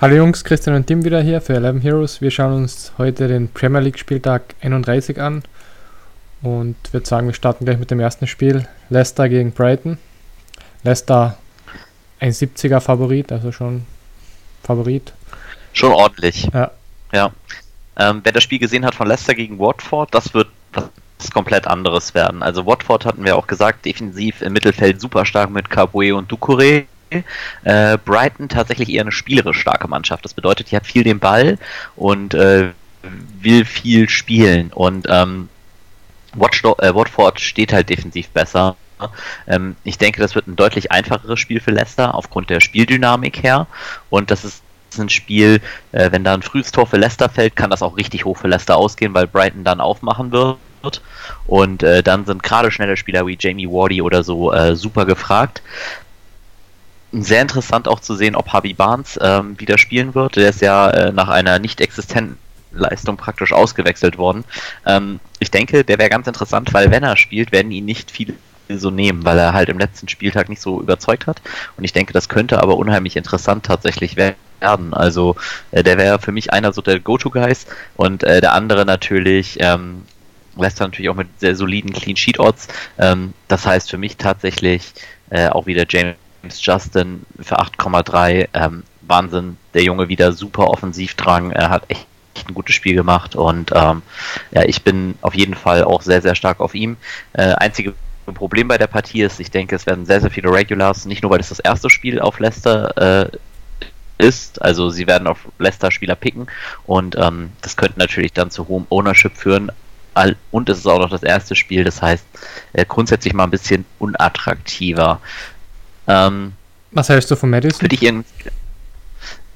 Hallo Jungs, Christian und Tim wieder hier für 11 Heroes. Wir schauen uns heute den Premier League Spieltag 31 an und würde sagen, wir starten gleich mit dem ersten Spiel. Leicester gegen Brighton. Leicester ein 70er Favorit, also schon Favorit. Schon ordentlich. Ja. ja. Ähm, wer das Spiel gesehen hat von Leicester gegen Watford, das wird was komplett anderes werden. Also Watford hatten wir auch gesagt, defensiv im Mittelfeld super stark mit Kabue und Ducouré. Äh, Brighton tatsächlich eher eine spielerisch starke Mannschaft. Das bedeutet, die hat viel den Ball und äh, will viel spielen. Und ähm, äh, Watford steht halt defensiv besser. Ähm, ich denke, das wird ein deutlich einfacheres Spiel für Leicester aufgrund der Spieldynamik her. Und das ist ein Spiel, äh, wenn da ein frühes Tor für Leicester fällt, kann das auch richtig hoch für Leicester ausgehen, weil Brighton dann aufmachen wird. Und äh, dann sind gerade schnelle Spieler wie Jamie Wardy oder so äh, super gefragt sehr interessant auch zu sehen, ob Harvey Barnes ähm, wieder spielen wird. Der ist ja äh, nach einer nicht existenten Leistung praktisch ausgewechselt worden. Ähm, ich denke, der wäre ganz interessant, weil wenn er spielt, werden ihn nicht viele so nehmen, weil er halt im letzten Spieltag nicht so überzeugt hat. Und ich denke, das könnte aber unheimlich interessant tatsächlich werden. Also äh, der wäre für mich einer so der Go-To-Guys und äh, der andere natürlich ähm, Leicester natürlich auch mit sehr soliden Clean Sheet Odds. Ähm, das heißt für mich tatsächlich äh, auch wieder James Justin für 8,3. Ähm, Wahnsinn, der Junge wieder super offensiv dran. Er hat echt ein gutes Spiel gemacht und ähm, ja, ich bin auf jeden Fall auch sehr, sehr stark auf ihm. Äh, einzige Problem bei der Partie ist, ich denke, es werden sehr, sehr viele Regulars, nicht nur weil es das erste Spiel auf Leicester äh, ist, also sie werden auf Leicester-Spieler picken und ähm, das könnte natürlich dann zu hohem Ownership führen. Und es ist auch noch das erste Spiel, das heißt äh, grundsätzlich mal ein bisschen unattraktiver. Ähm, Was hältst du von Madison? Dich irgendwie.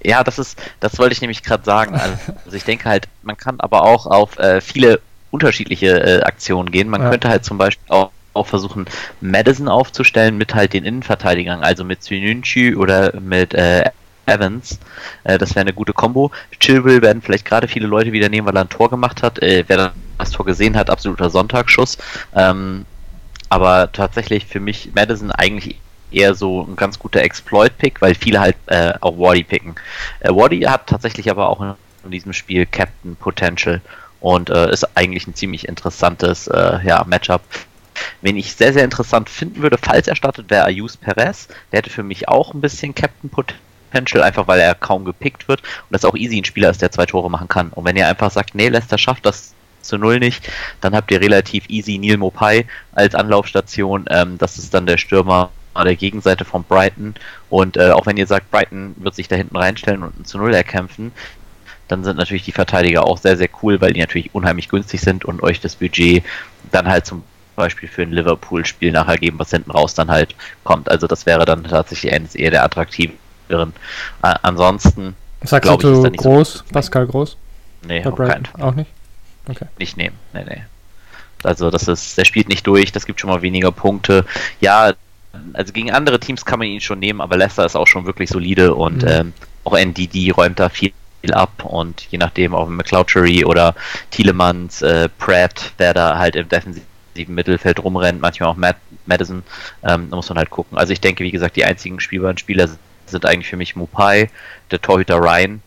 Ja, das ist, das wollte ich nämlich gerade sagen. Also ich denke halt, man kann aber auch auf äh, viele unterschiedliche äh, Aktionen gehen. Man ja. könnte halt zum Beispiel auch, auch, versuchen, Madison aufzustellen mit halt den Innenverteidigern, also mit Synunchi oder mit äh, Evans. Äh, das wäre eine gute Combo. Chilwell werden vielleicht gerade viele Leute wieder nehmen, weil er ein Tor gemacht hat. Äh, wer das Tor gesehen hat, absoluter Sonntagsschuss. Ähm, aber tatsächlich für mich Madison eigentlich eher so ein ganz guter Exploit-Pick, weil viele halt äh, auch Wardy picken. Äh, Wardy hat tatsächlich aber auch in diesem Spiel Captain Potential und äh, ist eigentlich ein ziemlich interessantes äh, ja, Matchup. Wen ich sehr, sehr interessant finden würde, falls er startet, wäre Ayus Perez. Der hätte für mich auch ein bisschen Captain Potential, einfach weil er kaum gepickt wird und das auch easy ein Spieler ist, der zwei Tore machen kann. Und wenn ihr einfach sagt, nee, Leicester schafft das zu null nicht, dann habt ihr relativ easy Neil Mopai als Anlaufstation. Ähm, das ist dann der Stürmer der Gegenseite von Brighton. Und äh, auch wenn ihr sagt, Brighton wird sich da hinten reinstellen und zu Null erkämpfen, dann sind natürlich die Verteidiger auch sehr, sehr cool, weil die natürlich unheimlich günstig sind und euch das Budget dann halt zum Beispiel für ein Liverpool-Spiel nachher geben, was hinten raus dann halt kommt. Also das wäre dann tatsächlich eines eher der attraktiveren. Äh, ansonsten. Sagst du ist groß, so Pascal Groß? Nee, keinen Fall. Auch nicht? Okay. Nicht nehmen, nee, nee. Also das ist, der spielt nicht durch, das gibt schon mal weniger Punkte. Ja, also gegen andere Teams kann man ihn schon nehmen, aber Leicester ist auch schon wirklich solide und mhm. ähm, auch NDD räumt da viel ab und je nachdem auch McClouchery oder Thielemanns, äh, Pratt, der da halt im defensiven Mittelfeld rumrennt, manchmal auch Matt, Madison, ähm, da muss man halt gucken. Also ich denke, wie gesagt, die einzigen spielbaren Spieler sind eigentlich für mich Mupai, der Torhüter Ryan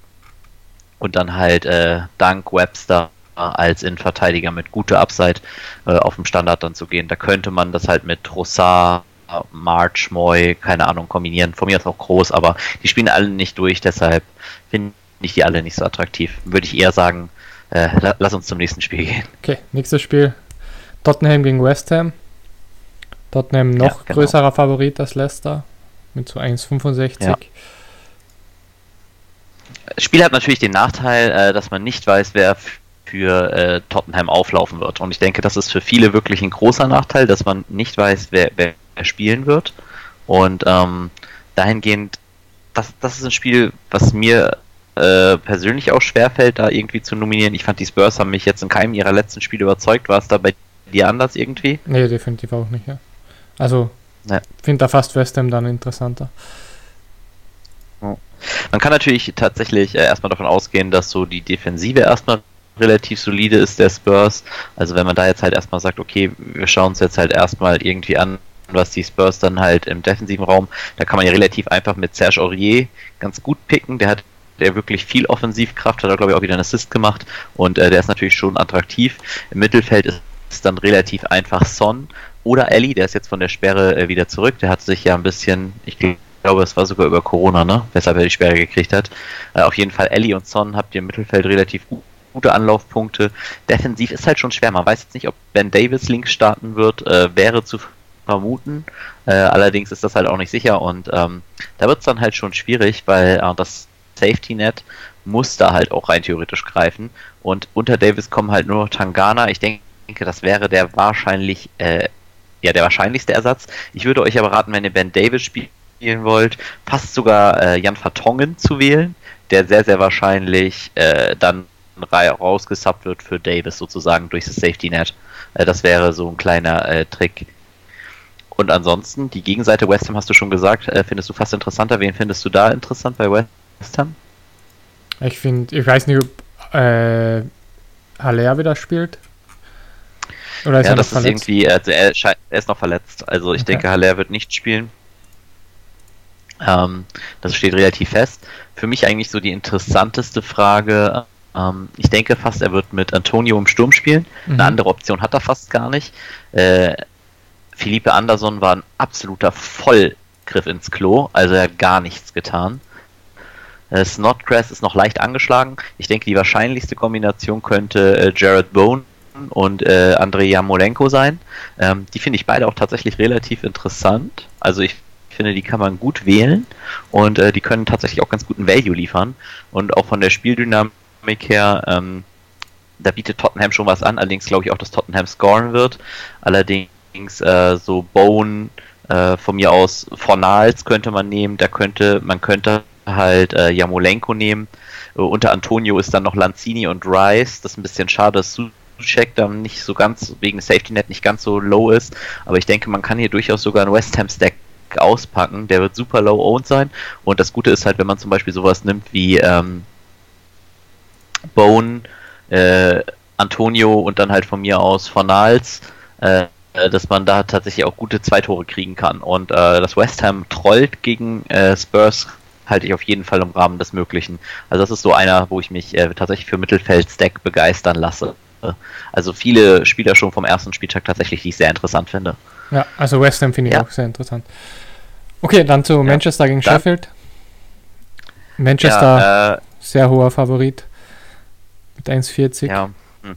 und dann halt äh, Dunk, Webster als Innenverteidiger mit guter Upside äh, auf dem Standard dann zu gehen. Da könnte man das halt mit Rossard March, Moy, keine Ahnung, kombinieren. Von mir ist auch groß, aber die spielen alle nicht durch, deshalb finde ich die alle nicht so attraktiv. Würde ich eher sagen, äh, lass uns zum nächsten Spiel gehen. Okay, nächstes Spiel. Tottenham gegen West Ham. Tottenham noch ja, genau. größerer Favorit als Leicester mit so 1,65. Ja. Das Spiel hat natürlich den Nachteil, äh, dass man nicht weiß, wer für äh, Tottenham auflaufen wird. Und ich denke, das ist für viele wirklich ein großer Nachteil, dass man nicht weiß, wer, wer spielen wird. Und ähm, dahingehend, das, das ist ein Spiel, was mir äh, persönlich auch schwerfällt, da irgendwie zu nominieren. Ich fand, die Spurs haben mich jetzt in keinem ihrer letzten Spiele überzeugt. War es da bei dir anders irgendwie? Nee, definitiv auch nicht, ja. Also, ja. finde da fast West Ham dann interessanter. Man kann natürlich tatsächlich äh, erstmal davon ausgehen, dass so die Defensive erstmal relativ solide ist der Spurs. Also wenn man da jetzt halt erstmal sagt, okay, wir schauen uns jetzt halt erstmal irgendwie an, was die Spurs dann halt im defensiven Raum, da kann man ja relativ einfach mit Serge Aurier ganz gut picken. Der hat der wirklich viel Offensivkraft, hat er glaube ich auch wieder einen Assist gemacht und äh, der ist natürlich schon attraktiv. Im Mittelfeld ist es dann relativ einfach Son oder Ellie, der ist jetzt von der Sperre äh, wieder zurück. Der hat sich ja ein bisschen, ich glaube, es war sogar über Corona, ne? Weshalb er die Sperre gekriegt hat. Äh, auf jeden Fall Ellie und Son habt ihr im Mittelfeld relativ gut gute Anlaufpunkte. Defensiv ist halt schon schwer. Man weiß jetzt nicht, ob Ben Davis links starten wird. Äh, wäre zu vermuten. Äh, allerdings ist das halt auch nicht sicher und ähm, da wird es dann halt schon schwierig, weil äh, das Safety Net muss da halt auch rein theoretisch greifen. Und unter Davis kommen halt nur noch Tangana. Ich denke, das wäre der wahrscheinlich, äh, ja, der wahrscheinlichste Ersatz. Ich würde euch aber raten, wenn ihr Ben Davis spielen wollt, fast sogar äh, Jan Vertongen zu wählen, der sehr, sehr wahrscheinlich äh, dann rausgesubbt wird für Davis sozusagen durch das Safety Net. Äh, das wäre so ein kleiner äh, Trick. Und ansonsten, die Gegenseite West Ham hast du schon gesagt, äh, findest du fast interessanter. Wen findest du da interessant bei West Ham? Ich finde, ich weiß nicht, ob äh, Haller wieder spielt. Oder ist ja, er das ist irgendwie, also er, er, ist noch verletzt. Also ich okay. denke, Haller wird nicht spielen. Ähm, das steht relativ fest. Für mich eigentlich so die interessanteste Frage. Ähm, ich denke fast, er wird mit Antonio im Sturm spielen. Mhm. Eine andere Option hat er fast gar nicht. Äh, Philippe Anderson war ein absoluter Vollgriff ins Klo, also er hat gar nichts getan. Äh, Snodgrass ist noch leicht angeschlagen. Ich denke, die wahrscheinlichste Kombination könnte äh, Jared Bone und äh, Andrei Jamolenko sein. Ähm, die finde ich beide auch tatsächlich relativ interessant. Also ich finde, die kann man gut wählen und äh, die können tatsächlich auch ganz guten Value liefern. Und auch von der Spieldynamik her, ähm, da bietet Tottenham schon was an. Allerdings glaube ich auch, dass Tottenham scoren wird. Allerdings äh, so Bone äh, von mir aus Fornals könnte man nehmen, da könnte, man könnte halt äh, Jamolenko nehmen. Äh, unter Antonio ist dann noch Lanzini und Rice. Das ist ein bisschen schade, dass Suchek dann nicht so ganz, wegen Safety Net nicht ganz so low ist. Aber ich denke, man kann hier durchaus sogar einen West Ham Stack auspacken. Der wird super low owned sein. Und das Gute ist halt, wenn man zum Beispiel sowas nimmt wie ähm, Bone, äh, Antonio und dann halt von mir aus Fornals, äh, dass man da tatsächlich auch gute Zweitore kriegen kann. Und äh, das West Ham trollt gegen äh, Spurs halte ich auf jeden Fall im Rahmen des Möglichen. Also das ist so einer, wo ich mich äh, tatsächlich für Mittelfeld-Stack begeistern lasse. Also viele Spieler schon vom ersten Spieltag tatsächlich, die ich sehr interessant finde. Ja, also West Ham finde ich ja. auch sehr interessant. Okay, dann zu Manchester ja, gegen Sheffield. Manchester, ja, äh, sehr hoher Favorit mit 1,40. Ja. Hm.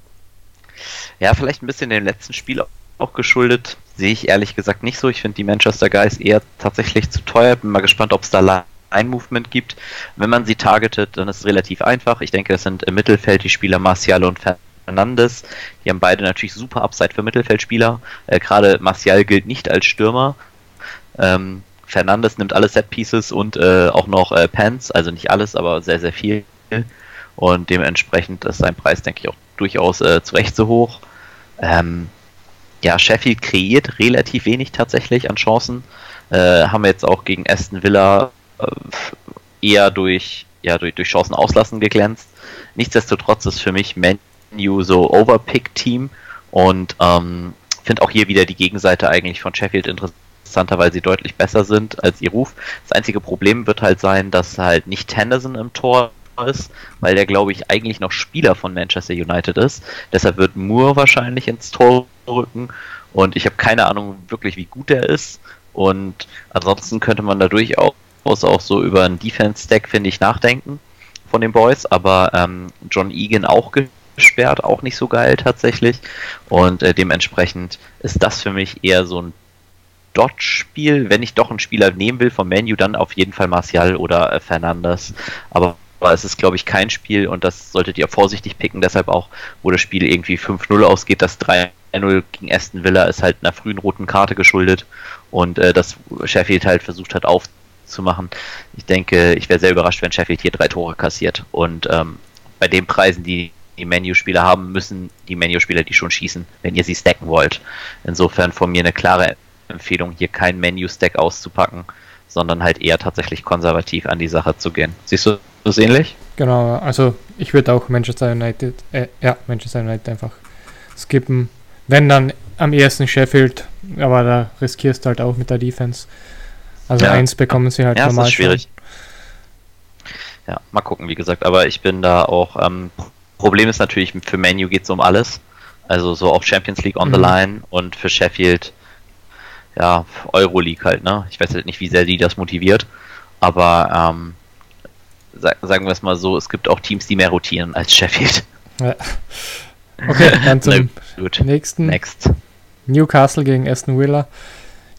ja, vielleicht ein bisschen dem letzten Spiel auch geschuldet. Sehe ich ehrlich gesagt nicht so. Ich finde die Manchester Guys eher tatsächlich zu teuer. Bin mal gespannt, ob es da ein Movement gibt. Wenn man sie targetet, dann ist es relativ einfach. Ich denke, es sind im Mittelfeld die Spieler Martial und Fernandes. Die haben beide natürlich super Upside für Mittelfeldspieler. Äh, Gerade Martial gilt nicht als Stürmer. Ähm, Fernandes nimmt alle Set Pieces und äh, auch noch äh, Pants, also nicht alles, aber sehr, sehr viel. Und dementsprechend ist sein Preis, denke ich, auch durchaus äh, zu Recht so hoch. Ähm, ja, Sheffield kreiert relativ wenig tatsächlich an Chancen. Äh, haben wir jetzt auch gegen Aston Villa äh, eher durch, ja, durch, durch Chancen auslassen geglänzt. Nichtsdestotrotz ist für mich Menu so Overpick-Team und ähm, finde auch hier wieder die Gegenseite eigentlich von Sheffield interessanter, weil sie deutlich besser sind als ihr Ruf. Das einzige Problem wird halt sein, dass halt nicht Henderson im Tor ist, weil der, glaube ich, eigentlich noch Spieler von Manchester United ist. Deshalb wird Moore wahrscheinlich ins Tor rücken und ich habe keine Ahnung wirklich, wie gut er ist. Und ansonsten könnte man da durchaus auch so über einen Defense-Stack, finde ich, nachdenken von den Boys, aber ähm, John Egan auch gesperrt, auch nicht so geil tatsächlich. Und äh, dementsprechend ist das für mich eher so ein Dodge-Spiel. Wenn ich doch einen Spieler nehmen will vom Menu, dann auf jeden Fall Martial oder äh, Fernandes. Aber aber es ist, glaube ich, kein Spiel und das solltet ihr vorsichtig picken, deshalb auch, wo das Spiel irgendwie 5-0 ausgeht, das 3-0 gegen Aston Villa ist halt einer frühen roten Karte geschuldet und äh, das Sheffield halt versucht hat aufzumachen. Ich denke, ich wäre sehr überrascht, wenn Sheffield hier drei Tore kassiert und ähm, bei den Preisen, die die Menu-Spieler haben, müssen die Menu-Spieler die schon schießen, wenn ihr sie stacken wollt. Insofern von mir eine klare Empfehlung, hier kein Menu-Stack auszupacken, sondern halt eher tatsächlich konservativ an die Sache zu gehen. Siehst du das ähnlich? Genau, also ich würde auch Manchester United, äh, ja, Manchester United einfach skippen. Wenn dann am ersten Sheffield, aber da riskierst du halt auch mit der Defense. Also ja. eins bekommen sie halt ja, normal. Das ist schwierig. Schon. ja, mal gucken, wie gesagt. Aber ich bin da auch. Ähm, Problem ist natürlich, für Menu geht es um alles. Also so auch Champions League on mhm. the line und für Sheffield, ja, Euroleague halt, ne? Ich weiß halt nicht, wie sehr die das motiviert. Aber ähm, sagen wir es mal so, es gibt auch Teams, die mehr rotieren als Sheffield. Ja. Okay, dann zum nächsten. Next. Newcastle gegen Aston Villa.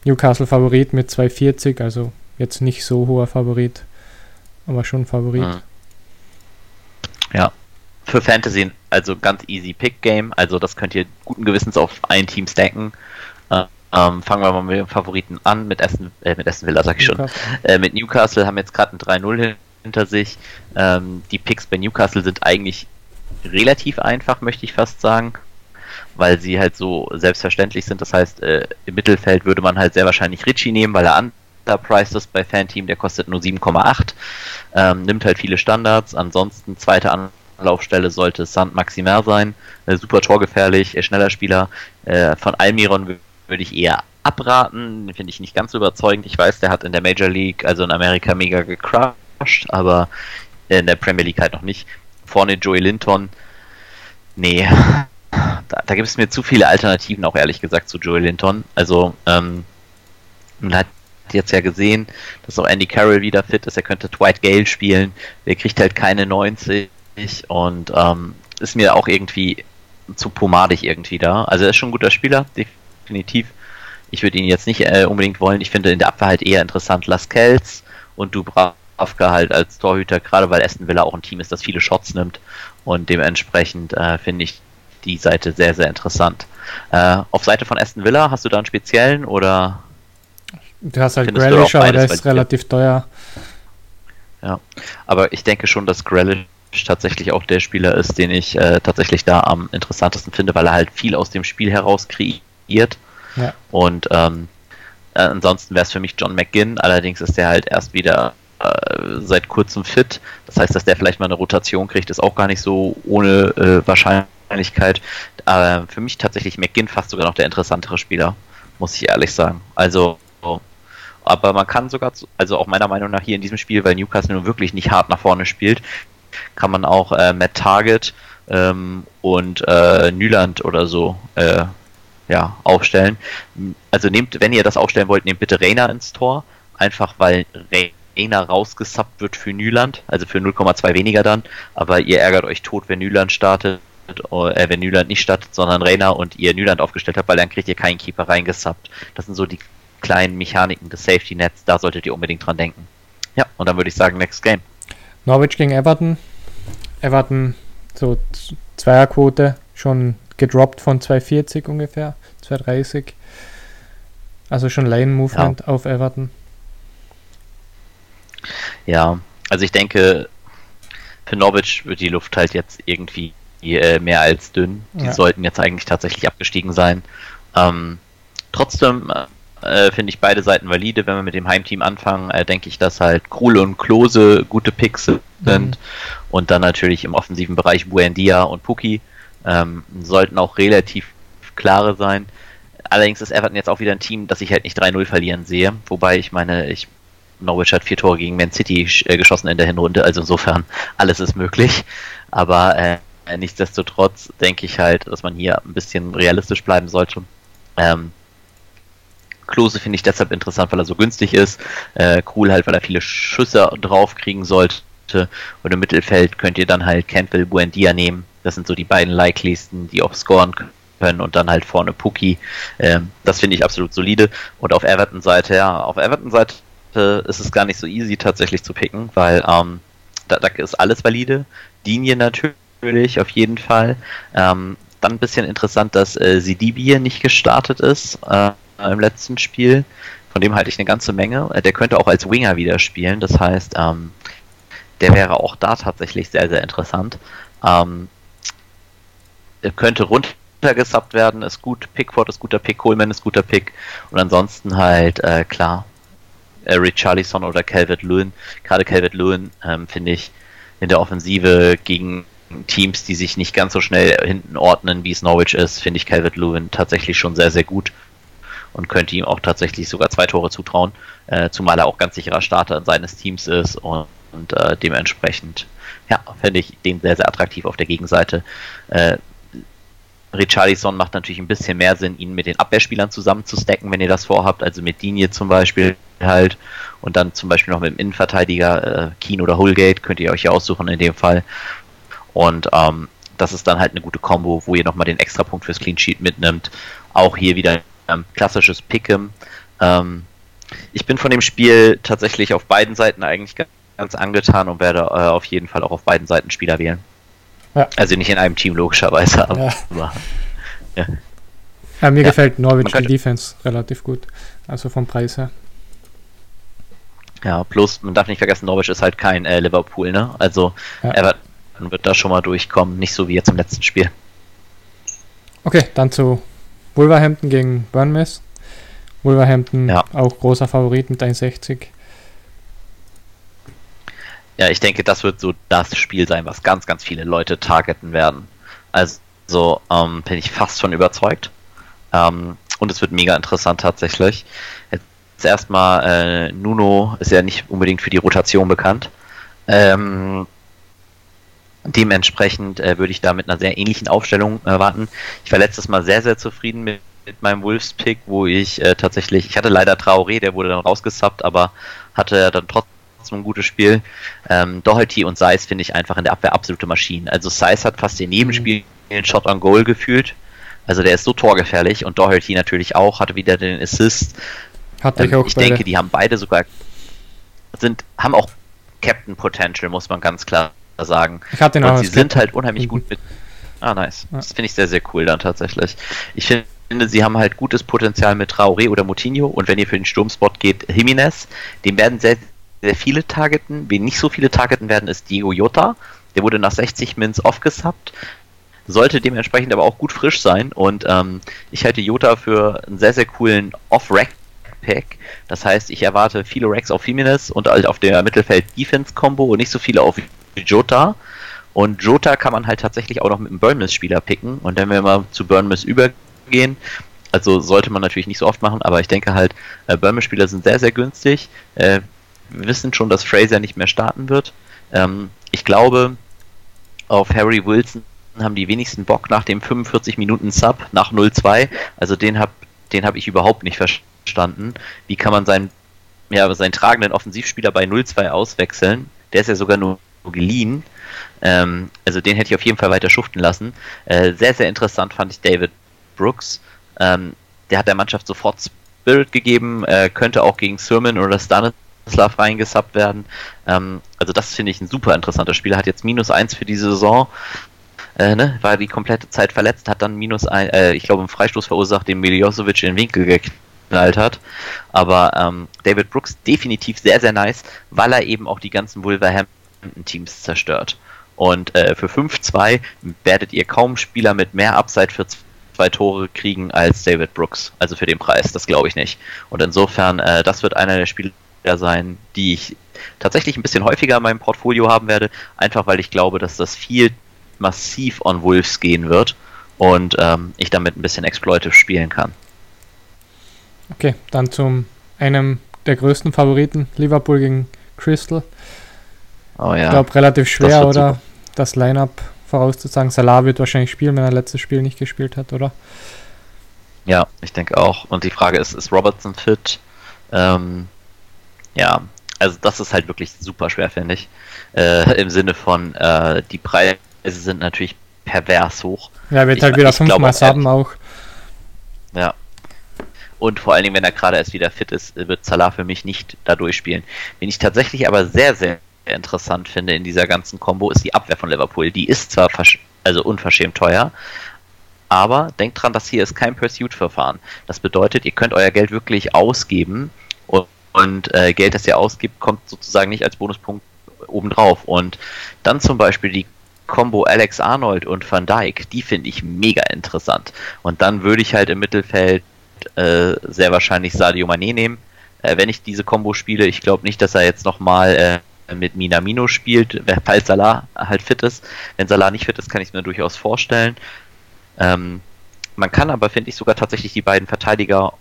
Newcastle Favorit mit 240, also jetzt nicht so hoher Favorit, aber schon Favorit. Mhm. Ja, für Fantasy also ganz easy Pick Game, also das könnt ihr guten Gewissens auf ein Team stacken. Äh, ähm, fangen wir mal mit dem Favoriten an, mit Aston, äh, mit Aston Villa, sag ich schon. Äh, mit Newcastle haben jetzt gerade ein 3-0 hinter sich. Ähm, die Picks bei Newcastle sind eigentlich relativ einfach, möchte ich fast sagen, weil sie halt so selbstverständlich sind. Das heißt, äh, im Mittelfeld würde man halt sehr wahrscheinlich Ritchie nehmen, weil er underpriced ist bei Fanteam, der kostet nur 7,8, ähm, nimmt halt viele Standards. Ansonsten zweite Anlaufstelle sollte Sand Maximer sein, äh, super torgefährlich, äh, schneller Spieler. Äh, von Almiron würde ich eher abraten, finde ich nicht ganz so überzeugend. Ich weiß, der hat in der Major League, also in Amerika, mega gecrushed, aber in der Premier League halt noch nicht. Vorne Joey Linton. Nee, da, da gibt es mir zu viele Alternativen, auch ehrlich gesagt, zu Joey Linton. Also, ähm, man hat jetzt ja gesehen, dass auch Andy Carroll wieder fit ist. Er könnte Dwight Gale spielen. Der kriegt halt keine 90 und ähm, ist mir auch irgendwie zu pomadig irgendwie da. Also er ist schon ein guter Spieler, definitiv. Ich würde ihn jetzt nicht äh, unbedingt wollen. Ich finde in der Abwehr halt eher interessant Lascelles und Dubravka halt als Torhüter, gerade weil Aston Villa auch ein Team ist, das viele Shots nimmt und dementsprechend äh, finde ich die Seite sehr, sehr interessant. Äh, auf Seite von Aston Villa hast du da einen speziellen oder? Du hast halt Grealish, aber der ist relativ teuer. Ja, aber ich denke schon, dass Grealish tatsächlich auch der Spieler ist, den ich äh, tatsächlich da am interessantesten finde, weil er halt viel aus dem Spiel heraus kreiert. Ja. Und ähm, äh, ansonsten wäre es für mich John McGinn, allerdings ist er halt erst wieder äh, seit kurzem fit. Das heißt, dass der vielleicht mal eine Rotation kriegt, ist auch gar nicht so ohne äh, Wahrscheinlichkeit. Aber für mich tatsächlich McGinn fast sogar noch der interessantere Spieler, muss ich ehrlich sagen. Also aber man kann sogar, also auch meiner Meinung nach hier in diesem Spiel, weil Newcastle nun wirklich nicht hart nach vorne spielt, kann man auch äh, Matt Target ähm, und äh, Nyland oder so äh, ja, aufstellen. Also nehmt, wenn ihr das aufstellen wollt, nehmt bitte Reina ins Tor, einfach weil Reina rausgesubbt wird für Nyland, also für 0,2 weniger dann, aber ihr ärgert euch tot, wenn Nyland startet, äh, wenn Nyland nicht startet, sondern Reina und ihr Nyland aufgestellt habt, weil dann kriegt ihr keinen Keeper reingesubbt. Das sind so die kleinen Mechaniken des Safety Nets, da solltet ihr unbedingt dran denken. Ja, und dann würde ich sagen, next game. Norwich gegen Everton. Everton so Zweierquote schon gedroppt von 240 ungefähr, 230. Also schon Lane Movement ja. auf Everton. Ja, also ich denke, für Norwich wird die Luft halt jetzt irgendwie äh, mehr als dünn. Die ja. sollten jetzt eigentlich tatsächlich abgestiegen sein. Ähm, trotzdem äh, finde ich beide Seiten valide. Wenn wir mit dem Heimteam anfangen, äh, denke ich, dass halt Krule und Klose gute Picks sind. Mhm. Und dann natürlich im offensiven Bereich Buendia und Puki ähm, sollten auch relativ klare sein. Allerdings ist Everton jetzt auch wieder ein Team, das ich halt nicht 3-0 verlieren sehe. Wobei ich meine, ich Norwich hat vier Tore gegen Man City äh, geschossen in der Hinrunde, also insofern alles ist möglich. Aber äh, nichtsdestotrotz denke ich halt, dass man hier ein bisschen realistisch bleiben sollte. Ähm, Klose finde ich deshalb interessant, weil er so günstig ist. Äh, Krul halt, weil er viele Schüsse drauf kriegen sollte. Und im Mittelfeld könnt ihr dann halt Cantwell Buendia nehmen. Das sind so die beiden Likelysten, die auch scoren können. Und dann halt vorne Puki. Ähm, das finde ich absolut solide. Und auf Everton-Seite, ja, auf Everton-Seite ist es gar nicht so easy tatsächlich zu picken, weil ähm, da, da ist alles valide. Linie natürlich, auf jeden Fall. Ähm, dann ein bisschen interessant, dass äh, Sidibe nicht gestartet ist. Äh, im letzten Spiel. Von dem halte ich eine ganze Menge. Äh, der könnte auch als Winger wieder spielen. Das heißt, ähm, der wäre auch da tatsächlich sehr, sehr interessant. Ähm, er könnte runtergesubbt werden, ist gut. Pickford ist guter Pick, Coleman ist guter Pick. Und ansonsten halt, äh, klar, äh, Richarlison oder Calvert Lewin. Gerade Calvert Lewin ähm, finde ich in der Offensive gegen Teams, die sich nicht ganz so schnell hinten ordnen, wie es Norwich ist, finde ich Calvert Lewin tatsächlich schon sehr, sehr gut und könnte ihm auch tatsächlich sogar zwei Tore zutrauen, äh, zumal er auch ganz sicherer Starter seines Teams ist und, und äh, dementsprechend, ja, fände ich den sehr, sehr attraktiv auf der Gegenseite. Äh, Richarlison macht natürlich ein bisschen mehr Sinn, ihn mit den Abwehrspielern zusammen zu stacken, wenn ihr das vorhabt, also mit Dinie zum Beispiel halt und dann zum Beispiel noch mit dem Innenverteidiger äh, Keen oder Hullgate, könnt ihr euch ja aussuchen in dem Fall. Und ähm, das ist dann halt eine gute Combo, wo ihr nochmal den Extrapunkt fürs Clean Sheet mitnimmt. Auch hier wieder ähm, klassisches Pick'em. Ähm, ich bin von dem Spiel tatsächlich auf beiden Seiten eigentlich ganz angetan und werde äh, auf jeden Fall auch auf beiden Seiten Spieler wählen. Ja. Also nicht in einem Team logischerweise, aber. Ja. ja. ja mir gefällt Norwich die Defense relativ gut. Also vom Preis her. Ja, plus man darf nicht vergessen, Norwich ist halt kein äh, Liverpool, ne? Also Everton wird da schon mal durchkommen, nicht so wie jetzt im letzten Spiel. Okay, dann zu Wolverhampton gegen Bournemouth. Wolverhampton auch großer Favorit mit 1,60. Ja, ich denke, das wird so das Spiel sein, was ganz, ganz viele Leute targeten werden. Also ähm, bin ich fast schon überzeugt. Ähm, und es wird mega interessant tatsächlich. Jetzt erstmal, äh, Nuno ist ja nicht unbedingt für die Rotation bekannt. Ähm, dementsprechend äh, würde ich da mit einer sehr ähnlichen Aufstellung erwarten. Ich war letztes Mal sehr, sehr zufrieden mit, mit meinem Wolves-Pick, wo ich äh, tatsächlich, ich hatte leider Traoré, der wurde dann rausgesappt, aber hatte dann trotzdem trotzdem ein gutes Spiel. Ähm, Doherty und Seis finde ich einfach in der Abwehr absolute Maschinen. Also Seis hat fast in jedem mhm. Spiel den Shot on Goal gefühlt. Also der ist so torgefährlich und Doherty natürlich auch, hatte wieder den Assist. Hat ähm, ich auch ich beide. denke, die haben beide sogar sind, haben auch Captain Potential, muss man ganz klar sagen. Ich hatte den und sie sind halt unheimlich mhm. gut mit. Ah, nice. Ja. Das finde ich sehr, sehr cool dann tatsächlich. Ich finde, sie haben halt gutes Potenzial mit Traoré oder Moutinho und wenn ihr für den Sturmspot geht, Jiménez, dem werden sehr, sehr viele targeten. Wen nicht so viele targeten werden, ist Diego Jota. Der wurde nach 60 Mins aufgesappt. Sollte dementsprechend aber auch gut frisch sein. Und ähm, ich halte Jota für einen sehr, sehr coolen Off-Rack-Pack. Das heißt, ich erwarte viele Racks auf Jimenez und halt auf der Mittelfeld-Defense-Kombo und nicht so viele auf Jota. Und Jota kann man halt tatsächlich auch noch mit einem Burnmouth-Spieler picken. Und wenn wir mal zu Burnmouth übergehen, also sollte man natürlich nicht so oft machen, aber ich denke halt, äh, Burnmouth-Spieler sind sehr, sehr günstig. Äh, wir wissen schon, dass Fraser nicht mehr starten wird. Ähm, ich glaube, auf Harry Wilson haben die wenigsten Bock nach dem 45 Minuten Sub nach 0-2. Also den habe den hab ich überhaupt nicht verstanden. Wie kann man seinen, ja, seinen tragenden Offensivspieler bei 0-2 auswechseln? Der ist ja sogar nur geliehen. Ähm, also den hätte ich auf jeden Fall weiter schuften lassen. Äh, sehr, sehr interessant fand ich David Brooks. Ähm, der hat der Mannschaft sofort Spirit gegeben, äh, könnte auch gegen Sermon oder Stanis Slav reingesubbt werden. Ähm, also das finde ich ein super interessanter Spieler. Hat jetzt minus eins für die Saison. Äh, ne, war die komplette Zeit verletzt, hat dann minus ein, äh, ich glaube, einen Freistoß verursacht, den Miljosevic in den Winkel geknallt hat. Aber ähm, David Brooks definitiv sehr, sehr nice, weil er eben auch die ganzen Wolverhampton-Teams zerstört. Und äh, für 5-2 werdet ihr kaum Spieler mit mehr Upside für zwei Tore kriegen als David Brooks. Also für den Preis, das glaube ich nicht. Und insofern, äh, das wird einer der Spiele sein, die ich tatsächlich ein bisschen häufiger in meinem Portfolio haben werde, einfach weil ich glaube, dass das viel massiv on Wolves gehen wird und ähm, ich damit ein bisschen exploitive spielen kann. Okay, dann zum einem der größten Favoriten, Liverpool gegen Crystal. Oh ja. Ich glaube, relativ schwer, das oder? Super. Das Line-Up vorauszusagen. Salah wird wahrscheinlich spielen, wenn er letztes Spiel nicht gespielt hat, oder? Ja, ich denke auch. Und die Frage ist, ist Robertson fit? Ähm, ja, also das ist halt wirklich super schwer, finde ich. Äh, Im Sinne von, äh, die Preise sind natürlich pervers hoch. Ja, wird ich, halt wieder fünfmal haben auch. Ja. Und vor allen Dingen, wenn er gerade erst wieder fit ist, wird Salah für mich nicht da durchspielen. Wen ich tatsächlich aber sehr, sehr interessant finde in dieser ganzen Combo, ist die Abwehr von Liverpool. Die ist zwar also unverschämt teuer, aber denkt dran, das hier ist kein Pursuit-Verfahren. Das bedeutet, ihr könnt euer Geld wirklich ausgeben und und äh, Geld, das ihr ausgibt, kommt sozusagen nicht als Bonuspunkt obendrauf. Und dann zum Beispiel die Combo Alex Arnold und Van Dyke, die finde ich mega interessant. Und dann würde ich halt im Mittelfeld äh, sehr wahrscheinlich Sadio Mané nehmen, äh, wenn ich diese Combo spiele. Ich glaube nicht, dass er jetzt nochmal äh, mit Minamino spielt, falls Salah halt fit ist. Wenn Salah nicht fit ist, kann ich es mir durchaus vorstellen. Ähm, man kann aber, finde ich, sogar tatsächlich die beiden Verteidiger,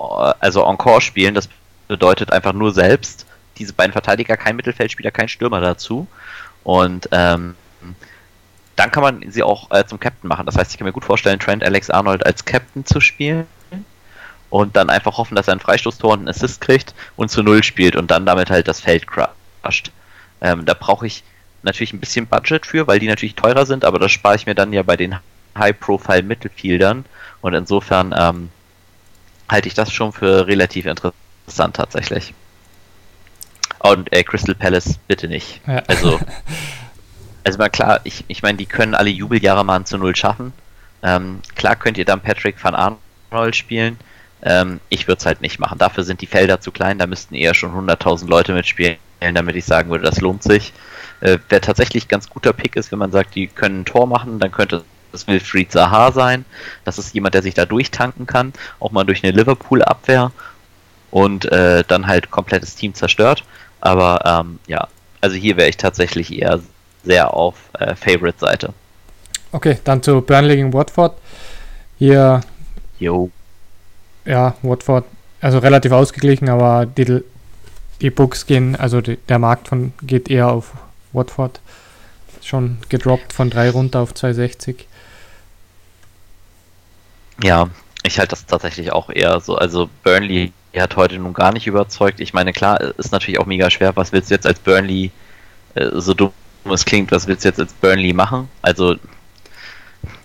äh, also Encore spielen. Das bedeutet einfach nur selbst diese beiden Verteidiger, kein Mittelfeldspieler, kein Stürmer dazu. Und ähm, dann kann man sie auch äh, zum Captain machen. Das heißt, ich kann mir gut vorstellen, Trent Alex Arnold als Captain zu spielen und dann einfach hoffen, dass er ein Freistoßtor und einen Assist kriegt und zu Null spielt und dann damit halt das Feld crusht. Ähm, da brauche ich natürlich ein bisschen Budget für, weil die natürlich teurer sind, aber das spare ich mir dann ja bei den High-Profile-Mittelfieldern und insofern ähm, halte ich das schon für relativ interessant tatsächlich. Und äh, Crystal Palace bitte nicht. Ja. Also, also mal klar, ich, ich meine, die können alle Jubeljahre mal zu Null schaffen. Ähm, klar könnt ihr dann Patrick van Arnold spielen. Ähm, ich würde es halt nicht machen. Dafür sind die Felder zu klein, da müssten eher schon 100.000 Leute mitspielen, damit ich sagen würde, das lohnt sich. Äh, wer tatsächlich ganz guter Pick ist, wenn man sagt, die können ein Tor machen, dann könnte es Wilfried Sahar sein. Das ist jemand, der sich da durchtanken kann, auch mal durch eine Liverpool-Abwehr und äh, dann halt komplettes Team zerstört. Aber ähm, ja, also hier wäre ich tatsächlich eher sehr auf äh, Favorite-Seite. Okay, dann zu Burnley gegen Watford. Hier. Jo. Ja, Watford, also relativ ausgeglichen, aber die, die Books gehen, also die, der Markt von, geht eher auf Watford. Schon gedroppt von 3 runter auf 2,60. Ja, ich halte das tatsächlich auch eher so. Also Burnley hat heute nun gar nicht überzeugt. Ich meine, klar, ist natürlich auch mega schwer. Was willst du jetzt als Burnley, äh, so dumm es klingt, was willst du jetzt als Burnley machen? Also,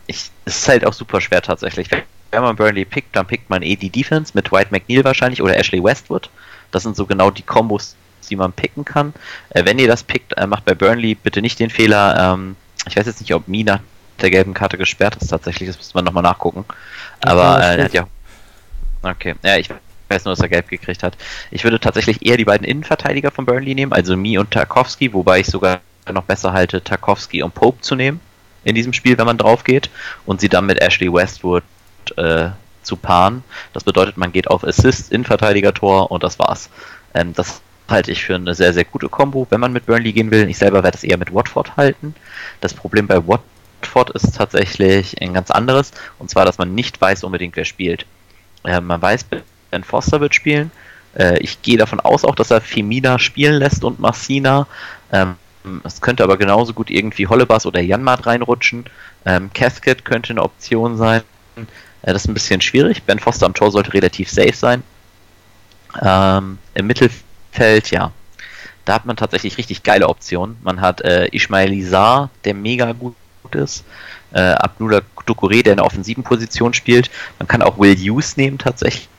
ich, es ist halt auch super schwer tatsächlich. Wenn man Burnley pickt, dann pickt man eh die Defense mit White McNeil wahrscheinlich oder Ashley Westwood. Das sind so genau die Kombos, die man picken kann. Äh, wenn ihr das pickt, äh, macht bei Burnley bitte nicht den Fehler. Ähm, ich weiß jetzt nicht, ob Mina der gelben Karte gesperrt ist tatsächlich. Das müsste man nochmal nachgucken. Aber äh, er hat ja. Okay, ja, ich weiß nur, dass er gelb gekriegt hat. Ich würde tatsächlich eher die beiden Innenverteidiger von Burnley nehmen, also Mi und Tarkovsky, wobei ich sogar noch besser halte, Tarkovsky und Pope zu nehmen in diesem Spiel, wenn man drauf geht, und sie dann mit Ashley Westwood äh, zu paaren. Das bedeutet, man geht auf Assist, Innenverteidiger-Tor und das war's. Ähm, das halte ich für eine sehr, sehr gute Combo, wenn man mit Burnley gehen will. Ich selber werde es eher mit Watford halten. Das Problem bei Watford ist tatsächlich ein ganz anderes, und zwar, dass man nicht weiß unbedingt, wer spielt. Äh, man weiß, Ben Foster wird spielen. Äh, ich gehe davon aus auch, dass er Femina spielen lässt und Marcina. Ähm, es könnte aber genauso gut irgendwie Hollebas oder Janmat reinrutschen. Ähm, Casket könnte eine Option sein. Äh, das ist ein bisschen schwierig. Ben Foster am Tor sollte relativ safe sein. Ähm, Im Mittelfeld, ja. Da hat man tatsächlich richtig geile Optionen. Man hat äh, Ismail Izar, der mega gut ist. Äh, Abdullah Ducouré, der in der offensiven Position spielt. Man kann auch Will Hughes nehmen tatsächlich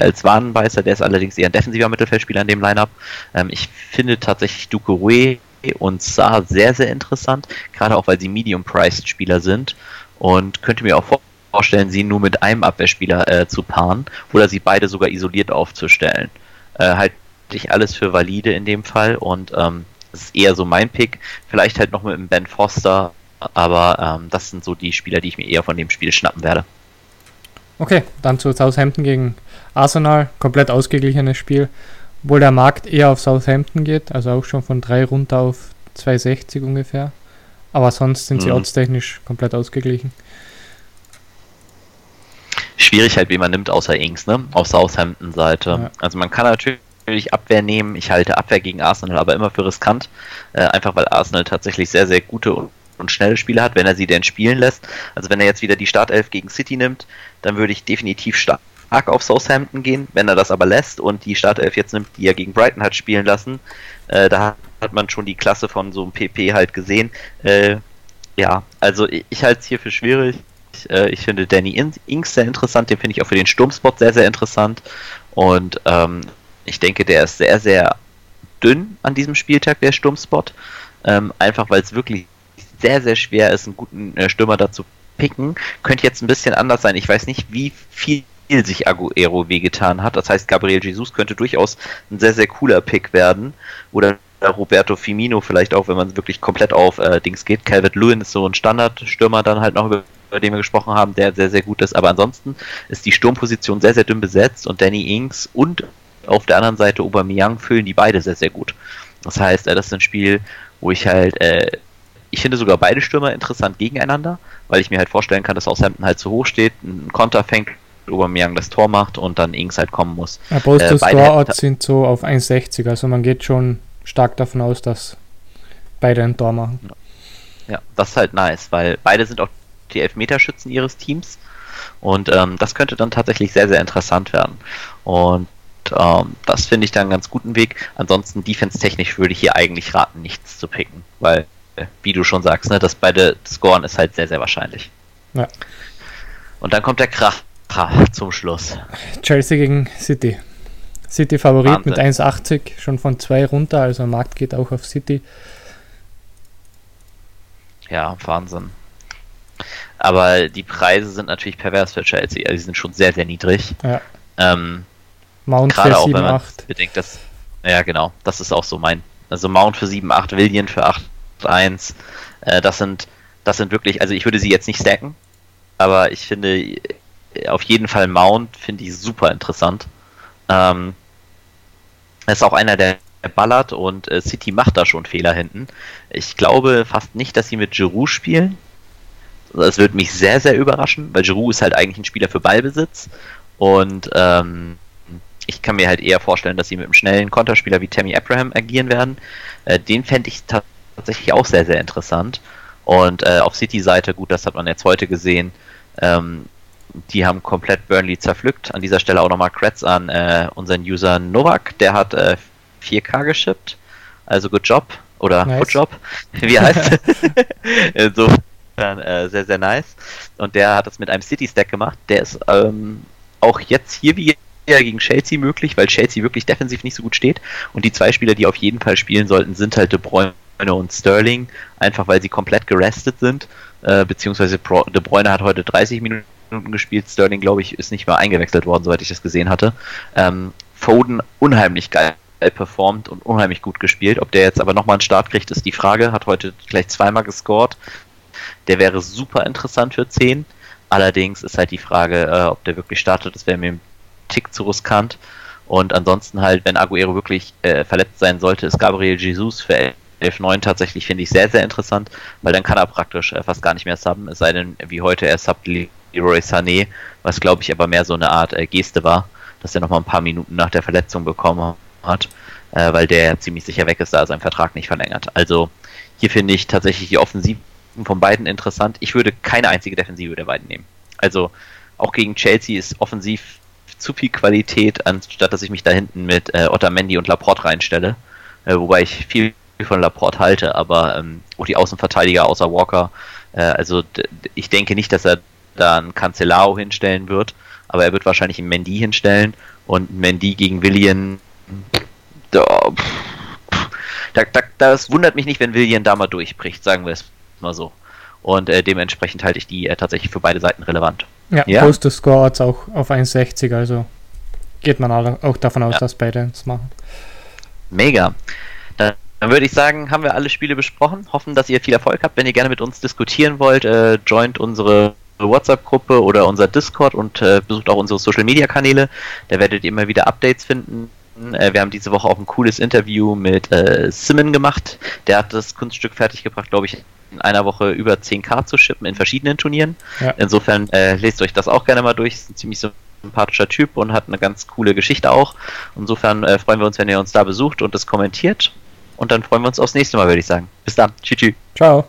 als Warnbeißer, der ist allerdings eher ein defensiver Mittelfeldspieler in dem Lineup. Ähm, ich finde tatsächlich Ducouré und Saar sehr, sehr interessant, gerade auch weil sie Medium-Priced Spieler sind und könnte mir auch vorstellen, sie nur mit einem Abwehrspieler äh, zu paaren oder sie beide sogar isoliert aufzustellen. Äh, halt ich alles für valide in dem Fall und ähm, das ist eher so mein Pick. Vielleicht halt noch mit dem Ben Foster, aber ähm, das sind so die Spieler, die ich mir eher von dem Spiel schnappen werde. Okay, dann zu Southampton gegen Arsenal. Komplett ausgeglichenes Spiel. Obwohl der Markt eher auf Southampton geht, also auch schon von 3 runter auf 2,60 ungefähr. Aber sonst sind mhm. sie ortstechnisch komplett ausgeglichen. Schwierig halt, wie man nimmt, außer Ings, ne? Auf Southampton-Seite. Ja. Also man kann natürlich Abwehr nehmen. Ich halte Abwehr gegen Arsenal aber immer für riskant. Äh, einfach weil Arsenal tatsächlich sehr, sehr gute und, und schnelle Spieler hat, wenn er sie denn spielen lässt. Also wenn er jetzt wieder die Startelf gegen City nimmt, dann würde ich definitiv stark auf Southampton gehen. Wenn er das aber lässt und die Startelf jetzt nimmt, die er gegen Brighton hat spielen lassen, äh, da hat man schon die Klasse von so einem PP halt gesehen. Äh, ja, also ich, ich halte es hier für schwierig. Ich, äh, ich finde Danny Inks sehr interessant, den finde ich auch für den Sturmspot sehr, sehr interessant. Und ähm, ich denke, der ist sehr, sehr dünn an diesem Spieltag, der Sturmspot. Ähm, einfach weil es wirklich sehr, sehr schwer ist, einen guten äh, Stürmer dazu picken. Könnte jetzt ein bisschen anders sein. Ich weiß nicht, wie viel sich Aguero wehgetan hat. Das heißt, Gabriel Jesus könnte durchaus ein sehr, sehr cooler Pick werden. Oder Roberto Firmino vielleicht auch, wenn man wirklich komplett auf äh, Dings geht. Calvert Lewin ist so ein Standardstürmer dann halt noch, über, den wir gesprochen haben, der sehr, sehr gut ist. Aber ansonsten ist die Sturmposition sehr, sehr dünn besetzt und Danny Ings und auf der anderen Seite Aubameyang füllen die beide sehr, sehr gut. Das heißt, äh, das ist ein Spiel, wo ich halt, äh, ich finde sogar beide Stürmer interessant gegeneinander, weil ich mir halt vorstellen kann, dass Southampton halt zu hoch steht, einen Konter fängt Aubameyang das Tor macht und dann Ings halt kommen muss. Ja, äh, Score sind so auf 1,60, also man geht schon stark davon aus, dass beide ein Tor machen. Ja, das ist halt nice, weil beide sind auch die Elfmeterschützen ihres Teams und ähm, das könnte dann tatsächlich sehr, sehr interessant werden. Und ähm, das finde ich dann einen ganz guten Weg. Ansonsten defense-technisch würde ich hier eigentlich raten, nichts zu picken, weil, wie du schon sagst, ne, dass beide scoren ist halt sehr, sehr wahrscheinlich. Ja. Und dann kommt der Kracher zum Schluss. Chelsea gegen City. City Favorit Wahnsinn. mit 1,80, schon von 2 runter, also Markt geht auch auf City. Ja, Wahnsinn. Aber die Preise sind natürlich pervers für Chelsea. Also die sind schon sehr, sehr niedrig. Ja. Ähm, Mount gerade auch, 7, wenn man 8. bedenkt, dass. Ja, genau. Das ist auch so mein. Also Mount für 7, 8, William für 8, 1. Äh, das sind, das sind wirklich, also ich würde sie jetzt nicht stacken, aber ich finde auf jeden Fall Mount finde ich super interessant. Ähm, ist auch einer, der ballert und äh, City macht da schon Fehler hinten. Ich glaube fast nicht, dass sie mit Giroud spielen. Das würde mich sehr, sehr überraschen, weil Giroud ist halt eigentlich ein Spieler für Ballbesitz und ähm, ich kann mir halt eher vorstellen, dass sie mit einem schnellen Konterspieler wie Tammy Abraham agieren werden. Äh, den fände ich tatsächlich auch sehr, sehr interessant. Und äh, auf City-Seite, gut, das hat man jetzt heute gesehen, ähm, die haben komplett Burnley zerpflückt. An dieser Stelle auch nochmal Kretz an äh, unseren User Novak, der hat äh, 4K geschippt. Also good job. Oder nice. good job, wie heißt es? so äh, sehr, sehr nice. Und der hat das mit einem City-Stack gemacht. Der ist ähm, auch jetzt hier wie gegen Chelsea möglich, weil Chelsea wirklich defensiv nicht so gut steht. Und die zwei Spieler, die auf jeden Fall spielen sollten, sind halt De Bruyne und Sterling, einfach weil sie komplett gerestet sind. Äh, beziehungsweise De Bruyne hat heute 30 Minuten gespielt, Sterling, glaube ich, ist nicht mehr eingewechselt worden, soweit ich das gesehen hatte. Ähm, Foden unheimlich geil performt und unheimlich gut gespielt. Ob der jetzt aber nochmal einen Start kriegt, ist die Frage. Hat heute gleich zweimal gescored. Der wäre super interessant für 10. Allerdings ist halt die Frage, äh, ob der wirklich startet. Das wäre mir ein Tick zu riskant. Und ansonsten halt, wenn Aguero wirklich äh, verletzt sein sollte, ist Gabriel Jesus für 11-9 tatsächlich, finde ich, sehr, sehr interessant, weil dann kann er praktisch äh, fast gar nicht mehr subben, es sei denn, wie heute er subbt Leroy Sané, was glaube ich aber mehr so eine Art äh, Geste war, dass er nochmal ein paar Minuten nach der Verletzung bekommen hat, äh, weil der ziemlich sicher weg ist, da er seinen Vertrag nicht verlängert. Also hier finde ich tatsächlich die Offensiven von beiden interessant. Ich würde keine einzige Defensive der beiden nehmen. Also auch gegen Chelsea ist offensiv zu viel Qualität, anstatt dass ich mich da hinten mit äh, Otamendi und Laporte reinstelle. Äh, wobei ich viel von Laporte halte, aber ähm, auch die Außenverteidiger außer Walker. Äh, also ich denke nicht, dass er da einen Cancelao hinstellen wird, aber er wird wahrscheinlich einen Mendy hinstellen und Mendy gegen Willian. Da, da, das wundert mich nicht, wenn Willian da mal durchbricht, sagen wir es mal so. Und äh, dementsprechend halte ich die äh, tatsächlich für beide Seiten relevant. Ja, ja? Post-Score hat auch auf 1,60, also geht man auch davon aus, ja. dass beide es machen. Mega. Dann, würde ich sagen, haben wir alle Spiele besprochen. Hoffen, dass ihr viel Erfolg habt. Wenn ihr gerne mit uns diskutieren wollt, äh, joint unsere WhatsApp-Gruppe oder unser Discord und äh, besucht auch unsere Social-Media-Kanäle. Da werdet ihr immer wieder Updates finden. Äh, wir haben diese Woche auch ein cooles Interview mit äh, Simon gemacht. Der hat das Kunststück fertiggebracht, glaube ich, in einer Woche über 10k zu schippen in verschiedenen Turnieren. Ja. Insofern äh, lest euch das auch gerne mal durch. Ist ein ziemlich sympathischer Typ und hat eine ganz coole Geschichte auch. Insofern äh, freuen wir uns, wenn ihr uns da besucht und das kommentiert. Und dann freuen wir uns aufs nächste Mal, würde ich sagen. Bis dann. Tschüss. Ciao.